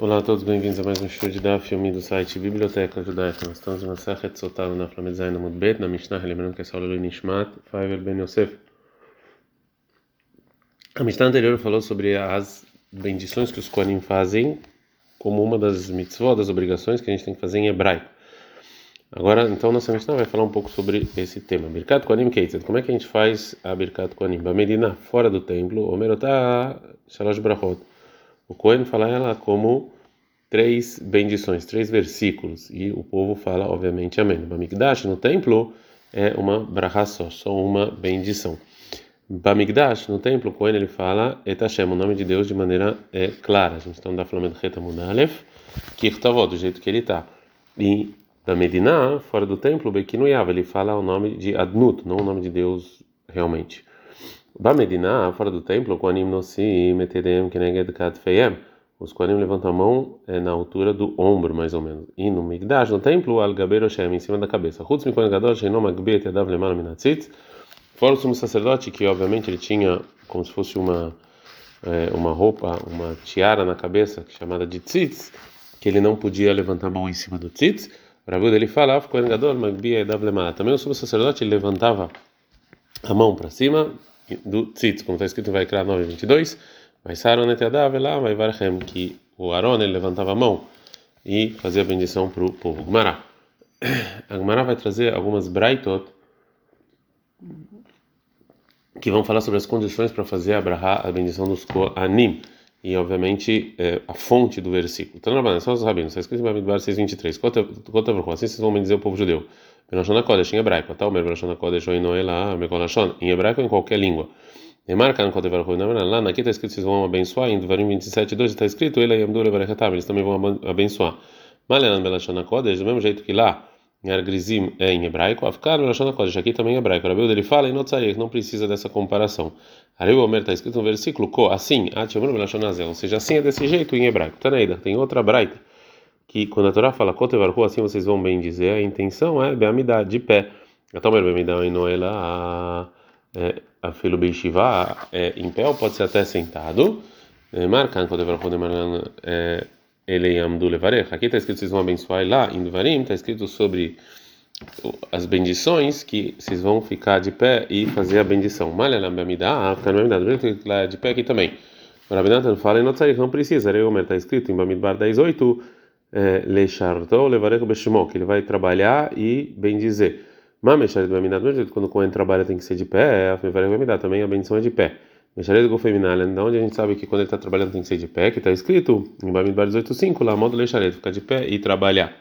Olá a todos, bem-vindos a mais um show de da filme do site Biblioteca Judaica. Nós estamos na Sachet Sotav na Flamedzain na Mudbet, na Mishnah, lembrando que é Saulo Nishmat, Faivel Ben Yosef. A Mishnah anterior falou sobre as bendições que os Kohanim fazem como uma das mitzvot, das obrigações que a gente tem que fazer em hebraico. Agora, então, nossa Mishnah vai falar um pouco sobre esse tema. Birkat Kohanim Keitzet. Como é que a gente faz a Birkat Kohanim? Bamedina, fora do templo, Omerotá Shalosh Brachot o Cohen fala ela como três bendições, três versículos, e o povo fala, obviamente, amém. Bamigdash, no templo, é uma brachá só, só uma bendição. Bamigdash, no templo, Cohen ele fala Etashem, o nome de Deus, de maneira é, clara. A gente está no falando Reta Munalef, Kirtavot, do jeito que ele está. E da Medina, fora do templo, Bekinuyav, ele fala o nome de Adnut, não o nome de Deus realmente. Bamedina, fora do templo, Koanim Nosim, Meterem, Keneged Katfeyem. Os Koanim levantam a mão é, na altura do ombro, mais ou menos. E no Migdash, no templo, Al Gaber Hashem, em cima da cabeça. Chutz Mikoen Gadol, Sheinom Agbet Yadav Leman Minatzitz. Fora o sumo sacerdote, que obviamente ele tinha como se fosse uma é, uma roupa, uma tiara na cabeça, chamada de tzitz, que ele não podia levantar a mão em cima do tzitz. O Rabu dele fala, Koen Gadol, Magbia Yadav Leman. Também o sumo sacerdote ele levantava a mão para cima do tzitz, como está escrito em Vaikra 9:22, vai Saron et lá vai Varchem, que o Aaron ele levantava a mão e fazia a bendição para o povo. Gmará. A Gmará vai trazer algumas braitot que vão falar sobre as condições para fazer a brahá, a bendição dos Koanim. E, obviamente, é, a fonte do versículo. Então, na só os rabinos, está escrito em Bamidbar 6.23. Assim vocês vão dizer o povo judeu. Belashon Kodesh, em hebraico. Até o Belashon Kodesh, ou Inoela, Mekolashon, em hebraico em qualquer língua. Remarca no Kodesh Baruch lá, aqui está escrito vocês vão abençoar, em Devarim 27, 2 está escrito, ele Yamdu Levarechatam, eles também vão abençoar. Malenan Belashon Kodesh, do mesmo jeito que lá, em Argrizim é em hebraico, Afkar Belashon Kodesh, aqui também em hebraico. Rabiu dele fala, e não não precisa dessa comparação. Ariu Omer está escrito no versículo, Ko, assim, Atiamru Belashon Azel, ou seja, assim é desse jeito em hebraico. Taneida, tem outra braita que quando a Torá fala Kotevarhu, assim vocês vão bem dizer, a intenção é Beamidá, de pé. Atomer Beamidá e Noela, a filho Beishiva, em pé ou pode ser até sentado. Marcan Kotevarhu de Marlan, ele Yamdu Levarech. Aqui está escrito vocês vão abençoar, lá em Devarim está escrito sobre as bendições que vocês vão ficar de pé e fazer a bendição. Malha Beamidá, ficar no Beamidá, lá de pé aqui também. Rabinatan fala não precisa. Reumer está escrito em Bamidbar 10.8 é, Lecharto levarei beshimó, que ele vai trabalhar e bem dizer. Mamesharet beminat, do jeito quando o Cohen trabalha tem que ser de pé, a levarei bemidá também a bendição é de pé. Mesharet gofeminal, da onde a gente sabe que quando ele está trabalhando tem que ser de pé, que está escrito em Bamidbar 18.5, lá, modo Lecharet, ficar de pé e trabalhar.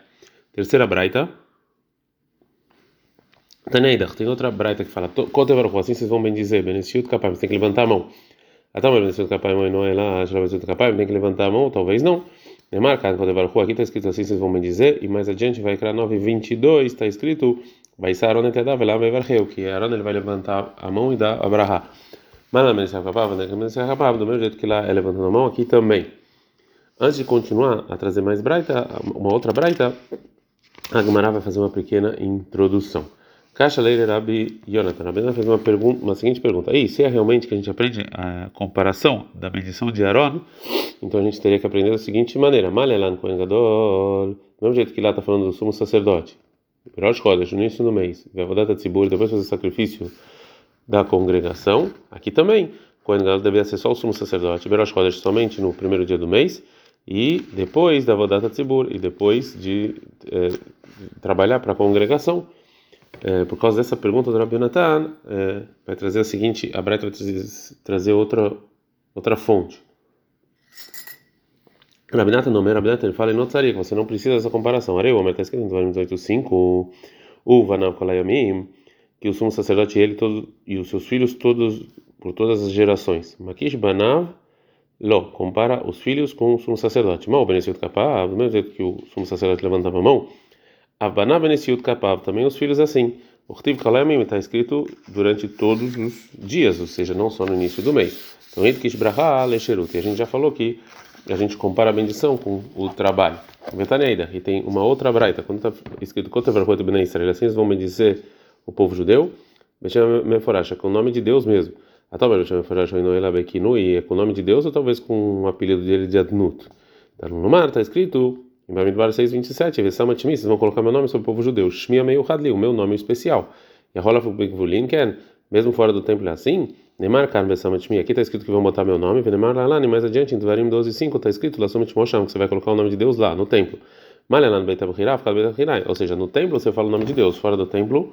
Terceira braita. Taneidach, tem outra braita que fala, Kotevaruch, assim vocês vão bem dizer, Benesiut capaz, você tem que levantar a mão. Até o Benesiut capaz, não é lá, Benesiut capaz, tem que levantar a mão, talvez não. É marcado quando aqui está escrito assim, vocês vão me dizer, e mais adiante vai criar 9:22 está escrito vai ser Aaron et Adav lá vai que Aaron ele vai levantar a mão e dar a brahá. Mas na mesa capava, né? Mesa capava do mesmo jeito que lá é levantando a mão aqui também. Antes de continuar a trazer mais braita, uma outra braita, a Gemara vai fazer uma pequena introdução. Caixa Leire Rabi Yonatan. Rabi fez uma, pergunta, uma seguinte pergunta. E se é realmente que a gente aprende a comparação da bendição de Aaron, então a gente teria que aprender da seguinte maneira: Malelan Kohen Gadol, do mesmo jeito que lá está falando do sumo sacerdote, Rosh Chodesh, no início do mês, Vevodata Tzibur, depois fazer sacrifício da congregação, aqui também, Kohen Gadol devia ser só o sumo sacerdote, Rosh Chodesh somente no primeiro dia do mês, e depois da Vodata Tzibur, e depois de eh, trabalhar para a congregação é, por causa dessa pergunta do Rabi Natan, é, vai trazer a seguinte, a Breta vai trazer, outra outra fonte. Rabi Natan, no Rabi Natan, fala em Notzaria, que você não precisa dessa comparação. Areu, mas está escrito em Deuteronômio 18.5, o Vanav Kolayamim, que o sumo sacerdote ele todo, e os seus filhos todos por todas as gerações. Makish Banav Lo, compara os filhos com o sumo sacerdote. Mal, Benecido Kapá, do mesmo jeito que o sumo sacerdote levantava a mão, Avbaná Benesiut Kapav, também os filhos assim. Urtiv Kalemim está escrito durante todos os dias, ou seja, não só no início do mês. Então, Idkish Braha Lecherut. E a gente já falou que a gente compara a bendição com o trabalho. Vetaneida. E tem uma outra braita, quando está escrito Kotevarhot Ben Israel, assim eles vão bendizer o povo judeu. Meforacha, com o nome de Deus mesmo. Atalmer Bechem Meforacha Inoela Bekinu, e é com o nome de Deus ou talvez com o apelido dele de Adnut. Tá no mar, está escrito em Bamidbar 6:27, vocês vão colocar meu nome sobre o povo judeu. Shmia meio Hadli, o meu nome especial. E a rola Ken, mesmo fora do templo é assim. Neymar Kar Besamatmi, aqui está escrito que vão botar meu nome. Venemar Lalani, mais adiante em Dvarim 12:5 está escrito Lasomet Mosham, que você vai colocar o nome de Deus lá no templo. Malelan Beitabkhirá, ou seja, no templo você fala o nome de Deus, fora do templo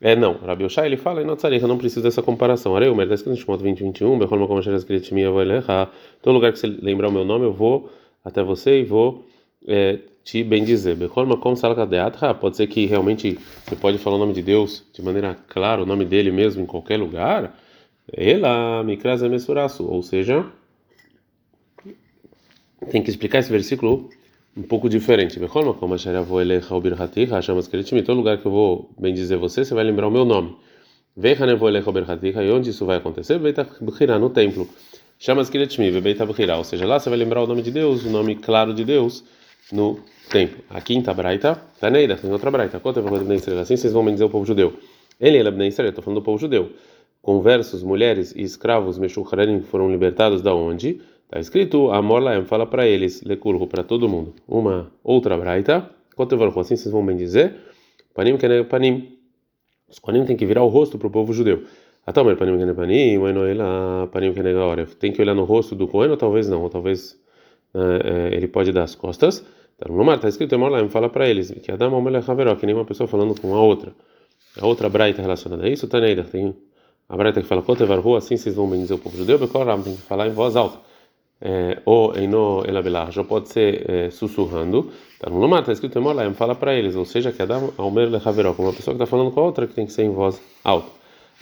é não. Rabi Oshai ele fala, eu não preciso dessa comparação. Areu, mas está escrito em Shemot 20, 21, Bechol como escrito minha vou errar. Todo lugar que você lembrar o meu nome, eu vou até você e vou é, te bendizer. Pode ser que realmente você pode falar o nome de Deus de maneira clara, o nome dele mesmo em qualquer lugar. Ela, Mikraz Mesuraço, ou seja, tem que explicar esse versículo um pouco diferente. Todo lugar que eu vou bem dizer você, você vai lembrar o meu nome. E onde isso vai acontecer? No templo. Chama ou seja, lá você vai lembrar o nome de Deus, o nome claro de Deus no templo. A quinta braita, Taneida, tem outra braita. Assim vocês vão bendizer o povo judeu. Ele é Bnei Israel, estou falando do povo judeu. Conversos, mulheres e escravos Meshucharim foram libertados da onde? Está escrito, Amor Laem, fala para eles, Lekurhu, para todo mundo. Uma outra braita, Kotevarhu, assim vocês vão bem dizer, Panim Keneg Panim. Os Panim tem que virar o rosto para o povo judeu. Panim Panim, Panim. Tem que olhar no rosto do Cohen ou talvez não, ou talvez ele pode dar as costas. Está está escrito, Laem, fala para eles, que Adam Omelech Haveró, que nem uma pessoa falando com a outra. A outra braita relacionada a isso, Taneida, tem a braita que fala, assim vocês vão bem dizer o povo judeu, Bekoram, tem que falar em voz alta é, ou eno elabelar, já pode ser é, sussurrando. Tá está escrito Emolaim, fala para eles, ou seja, que Adam Almer Lechaveró, como uma pessoa que está falando com a outra, que tem que ser em voz alta.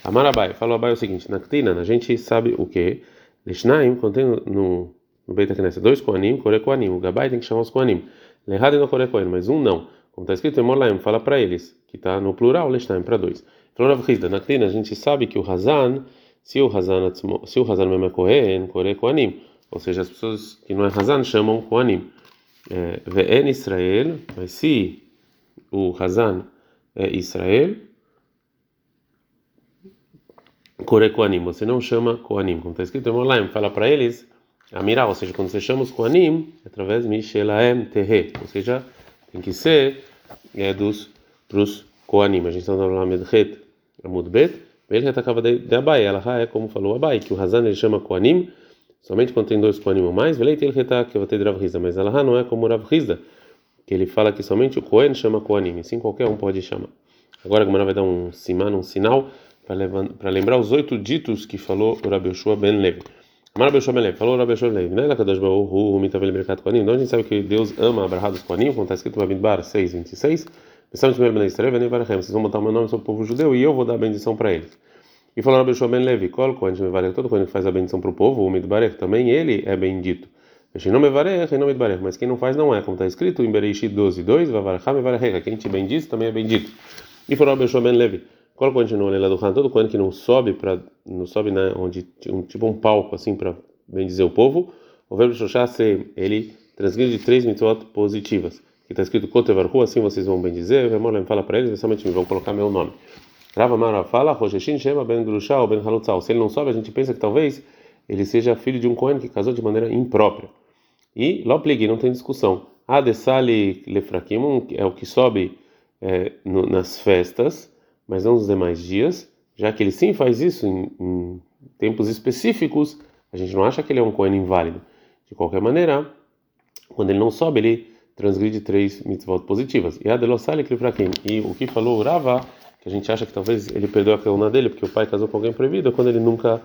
Amarabai, falou Abai o seguinte: na Ktina, a gente sabe o que? Lishnaim, contém no, no Beit Knesset dois Koanim, Kore Koanim. O Gabai tem que chamar os Koanim. Lehad no Kore Koanim, mas um não. Como está escrito Emolaim, fala para eles, que está no plural, Lishnaim, para dois. Falou Rav Hizda, na Ktina, a gente sabe que o Hazan, se o Hazan, se o Hazan mesmo é Kohen, Kore Koanim ou seja, as pessoas que não é Hazan chamam Koanim. Ve'en Israel, mas se o Hazan é Israel, Kore Koanim, você não chama Koanim, como está escrito em Molaim, fala para eles, Amirá, ou seja, quando você chama os Koanim, é através de Mishelaem Tehe, ou seja, tem que ser é, dos para os Koanim. A gente está no Medhet Amud Bet, ele acaba de Abai, ela é como falou Abai, que o Hazan ele chama Koanim, somente quando tem dois Kohanim ou mais, velei ele reta que eu vou ter Rav mas ela não é como Rav que ele fala que somente o Kohen chama Kohanim, assim qualquer um pode chamar. Agora a Gemara vai dar um siman, um sinal, para lembrar os oito ditos que falou o Rabi Yoshua ben Levi. Amar Levi, falou Rabi Levi, né? Lakadosh Baruhu, Mitavel Mercat Kohanim, então a gente sabe que Deus ama Abraham dos Kohanim, como está escrito no Abidbar 6, 26, Pensamos primeiro Ben Israel, vocês vão botar o meu nome sobre o povo judeu e eu vou dar a bendição para eles. E falou Rabi Levi, Kol Kohen Mevarech, todo Kohen que faz a bendição para o povo, o Midbarech também, ele é bendito. Mas quem não faz não é, como está escrito em Bereishit 12, 2, Vavaracham Mevarech, quem te bendiz também é bendito. E falou Rabi Ben Kohen não Lela do Han, todo Kohen que não sobe para não sobe né, onde um tipo um palco assim para bendizer o povo, o verbo Shoshá ele transgride três mitzvot positivas. Que está escrito Kotevarhu, assim vocês vão bendizer, Vemolem fala para eles, somente me vão colocar meu nome. Rava Mara fala, Rosheshin Shema Ben Grusha Ben Halutzal. Se ele não sobe, a gente pensa que talvez ele seja filho de um Cohen que casou de maneira imprópria. E Loplig, não tem discussão. Adesali Lefrakim é o que sobe é, no, nas festas, mas não nos demais dias, já que ele sim faz isso em, em, tempos específicos, a gente não acha que ele é um Cohen inválido. De qualquer maneira, quando ele não sobe, ele transgride três mitzvot positivas. E Adelosali Lefrakim. E o que falou Rava que a gente acha que talvez ele perdeu a coluna dele porque o pai casou com alguém proibido, é quando ele nunca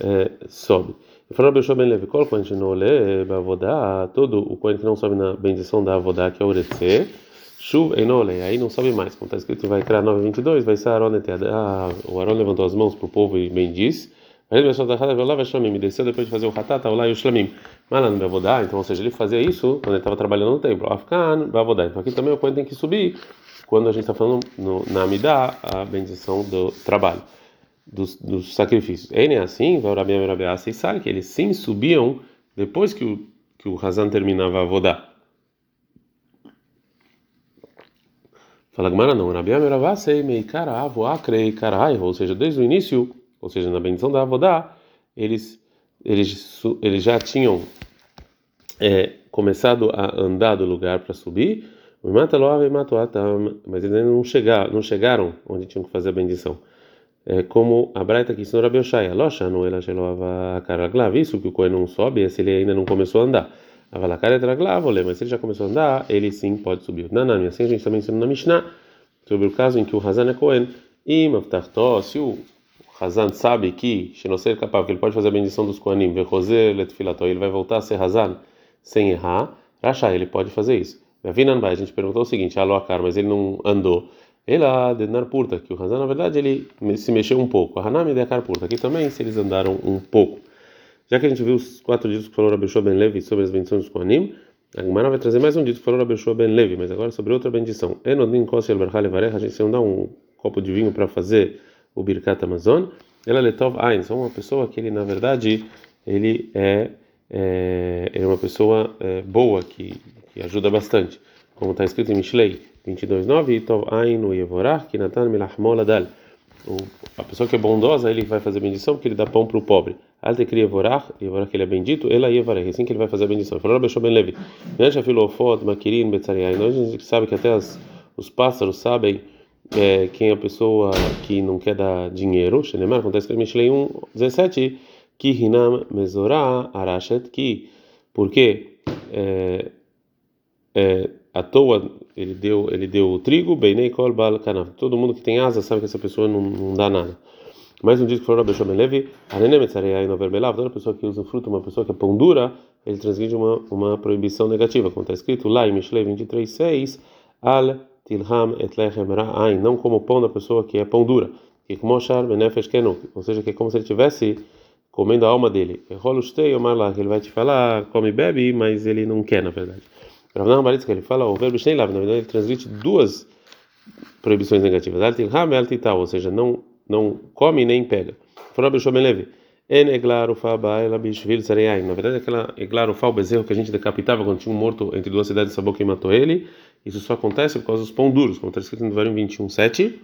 é, sobe. E falou Bechó Ben Levi, quando não lê todo o coelho que não sobe na bendição da Avodá, que é o Uretze, Shuv Enole, aí não sobe mais, como está escrito, vai criar 9:22, vai ser Aaron ah, o Aaron levantou as mãos para o povo e bendiz. Aí ele me desceu depois de fazer o Hatata, lá e o Shlamim. No Bavodá, então, ou seja, ele fazia isso quando ele estava trabalhando no templo. Afkan, Bavodá. Então aqui também o coelho tem que subir quando a gente está falando no, na Amidá, a bendição do trabalho, dos, dos sacrifícios. Ele é assim, vai e sabe que eles sim subiam depois que o, que o Hazan terminava a vodá. Fala Gmara não, Rabi Amerabasei meikara avoakrei karai, ou seja, desde o início, ou seja, na bendição da avodá, eles, eles, eles já tinham é, começado a andar do lugar para subir, mas eles não chegaram, não chegaram onde tinham que fazer a bendição. É, como a Braita que ensinou Rabi Oshaya, Locha, no ela a caraglav, isso que o Cohen não sobe, é se ele ainda não começou a andar. É mas se ele já começou a andar, ele sim pode subir. Nanami, assim a gente também ensinou na Mishnah, sobre o caso em que o Hazan é Cohen, e se o Hazan sabe que, Shenoser capaz, que ele pode fazer a bendição dos Kohanim, Vechoser, Letfilató, ele vai voltar a ser Hazan sem errar, Rachá, ele pode fazer isso. A gente perguntou o seguinte, Aloakar, mas ele não andou. Ela, Denar Purta, que o Hazan, na verdade, ele se mexeu um pouco. A Hanami Dekar Purta, aqui também, se eles andaram um pouco. Já que a gente viu os quatro dias que falou Rabeshua Ben Levi sobre as bendições dos Kohanim, a Gemara vai trazer mais um dito que falou Rabeshua Ben Levi, mas agora sobre outra bendição. Enodin Kosi Alberhal Levarecha, a gente não dá um copo de vinho para fazer o Birkat Amazon. Ela Letov Ain, só uma pessoa que ele, na verdade, ele é, é, é uma pessoa é, boa, que, que ajuda bastante. Como está escrito em Mishlei 22.9, Tov Ain o Yevorach, que Natan Milachmola Dal. A pessoa que é bondosa, ele vai fazer bendição porque ele dá pão para o pobre. Alte cria Yevorach, Yevorach ele é bendito, ela Yevorach, assim que ele vai fazer a bendição. Falou Rabbi Ben Levi, Nesha Filofot, Makirin, Betzariai. Nós a gente sabe que até as, os pássaros sabem é, quem é a pessoa que não quer dar dinheiro, Shenemar, acontece que Mishlei 1, 17, que Hinam Mezorah Arashet, que, porque é, é, à toa ele deu ele deu o trigo, Beinei Kol Bal Kanav. Todo mundo que tem asa sabe que essa pessoa não, não dá nada. Mais um dia que falou Rabbi Shomel Levi, toda pessoa que usa fruto, uma pessoa que é pão dura, ele transgride uma, uma proibição negativa, como está escrito lá em Mishlei 23:6, Al tilham et lechem ra'ain, não como o pão da pessoa que é pão dura, que como shar benefesh kenu, ou seja, que é como se ele tivesse comendo a alma dele. Ele vai te falar, come e bebe, mas ele não quer, na verdade. Ele fala, o verbo lav, na verdade ele transmite duas proibições negativas. Al tilham e ou seja, não não come nem pega. Na verdade, aquela eglar ufa, o bezerro que a gente decapitava quando tinha um morto entre duas cidades, sabou quem matou ele. Isso só acontece por causa dos pão duros, como está escrito no Devarim 21, 7.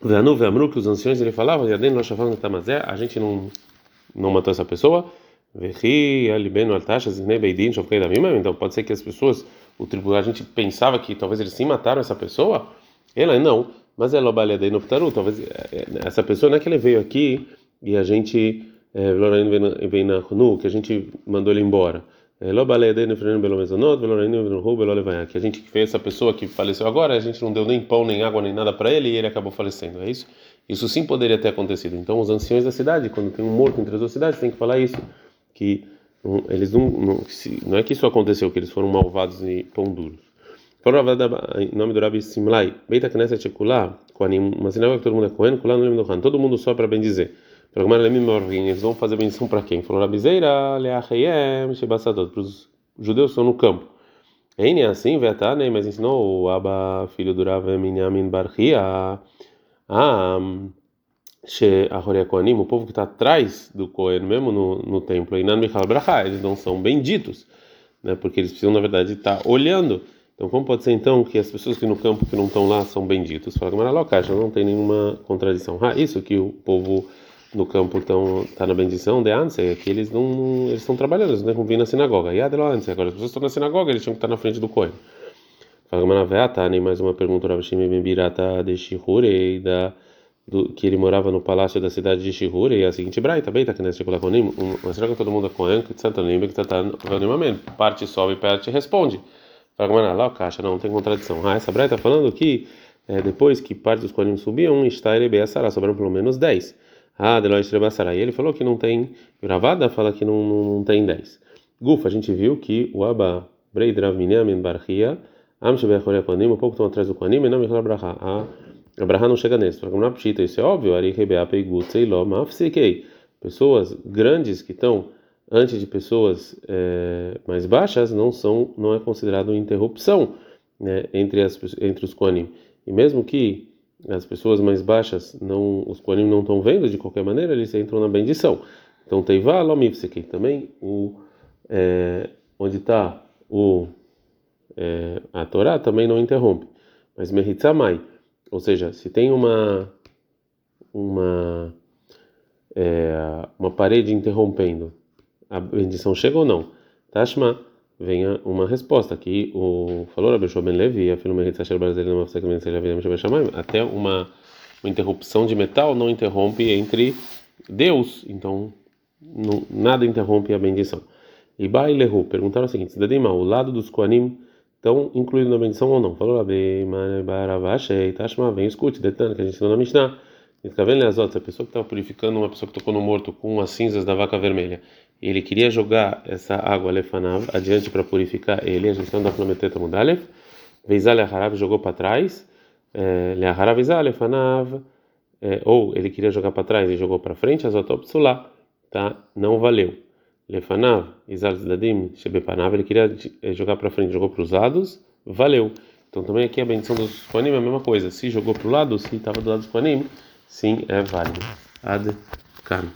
Veanu, veamru, que os anciões ele falavam, Yaden, nós chamamos tamazé, a gente não, não matou essa pessoa. Então pode ser que as pessoas, o tribunal, a gente pensava que talvez eles sim mataram essa pessoa. Ela não. Mas é lobalha no ptaru, talvez essa pessoa não é que ele veio aqui e a gente vem na que a gente mandou ele embora. Que a gente fez essa pessoa que faleceu agora, a gente não deu nem pão, nem água, nem nada para ele e ele acabou falecendo. É isso? Isso sim poderia ter acontecido. Então, os anciões da cidade, quando tem um morto entre as duas cidades, tem que falar isso. Que eles não, não, não é que isso aconteceu, que eles foram malvados e pão duros. Falou em nome do Rabi Simlai, Beita Knesset Shekulá, uma sinagoga que todo mundo é Kohen, Kulá no nome do Han, todo mundo só para bem dizer. Eles vão fazer bendição para quem? Falou Rabi Zeira, Leachayem, Shebassadot, para os judeus estão no campo. Ainda assim, Vetane, mas ensinou o Abba, filho do Rav Minyamin Barchia, a Sheahoria Kohanim, o povo que está atrás do Kohen, mesmo no, no templo, eles não são benditos, né, porque eles precisam, na verdade, estar tá olhando então, como pode ser então que as pessoas que no campo que não estão lá são benditos? Fala que não tem nenhuma contradição. Ah, isso que o povo no campo estão tá na bendição de antes é que eles não eles estão trabalhando, eles não que vir na sinagoga. E antes, agora as pessoas estão na sinagoga, eles tinham que estar na frente do coelho. Fala Gamara nem mais uma pergunta Rav Shimi Ben Birata de Shihure da do, que ele morava no palácio da cidade de Shihure e a seguinte braita, beita que nesse Shikulakonim, uma sinagoga todo mundo é cohen, que Santanim, que está parte sobe parte responde. Fala lá, caixa, não, não tem contradição. Ah, essa Braita está falando que é, depois que parte dos Kohanim subiam, está ele Beassará, sobraram pelo menos 10. Ah, Deloish Rebassará. E ele falou que não tem. Gravada fala que não, não, não tem 10. Gufa, a gente viu que o Abba Breidrav Minyamin Barchia, Amshebechore Kohanim, um pouco estão atrás do Kohanim, e não Michel Abraha. Ah, Abraha não chega nesse. Fala não pshita, isso é óbvio. Ari Mafsikei. Pessoas grandes que estão antes de pessoas é, mais baixas não são não é considerado interrupção né, entre as entre os koanim e mesmo que as pessoas mais baixas não os koanim não estão vendo de qualquer maneira eles entram na bendição então teiva lomipseki também o é, onde está o é, a Torá também não interrompe mas meritzamai ou seja se tem uma uma é, uma parede interrompendo a bendição chega ou não? Tashma, venha uma resposta aqui. O falou Rabbi Ben Levi, a filho brasileiro até uma, uma interrupção de metal não interrompe entre Deus, então não, nada interrompe a bendição. E Bailehu perguntaram o seguinte: Dadima, o lado dos Koanim estão incluídos na bendição ou não? Falou Rabbi Baravashei, Tashma, vem escute, detalhe que a gente ensinou na Mishnah. A pessoa que estava purificando uma pessoa que tocou no morto com as cinzas da vaca vermelha, ele queria jogar essa água lefanav adiante para purificar ele, a gente não dá para meter tamudalev, veizale harav jogou para trás, eh, leharav veizale lefanav, eh, ou ele queria jogar para trás e jogou para frente, azotopsula, tá? Não valeu. Lefanav, izal zdadim, shebepanav, ele queria jogar para frente, jogou para os lados, valeu. Então também aqui a bendição dos panim é a mesma coisa. Se jogou para o lado, se estava do lado dos panim, sim, é válido. Ad can.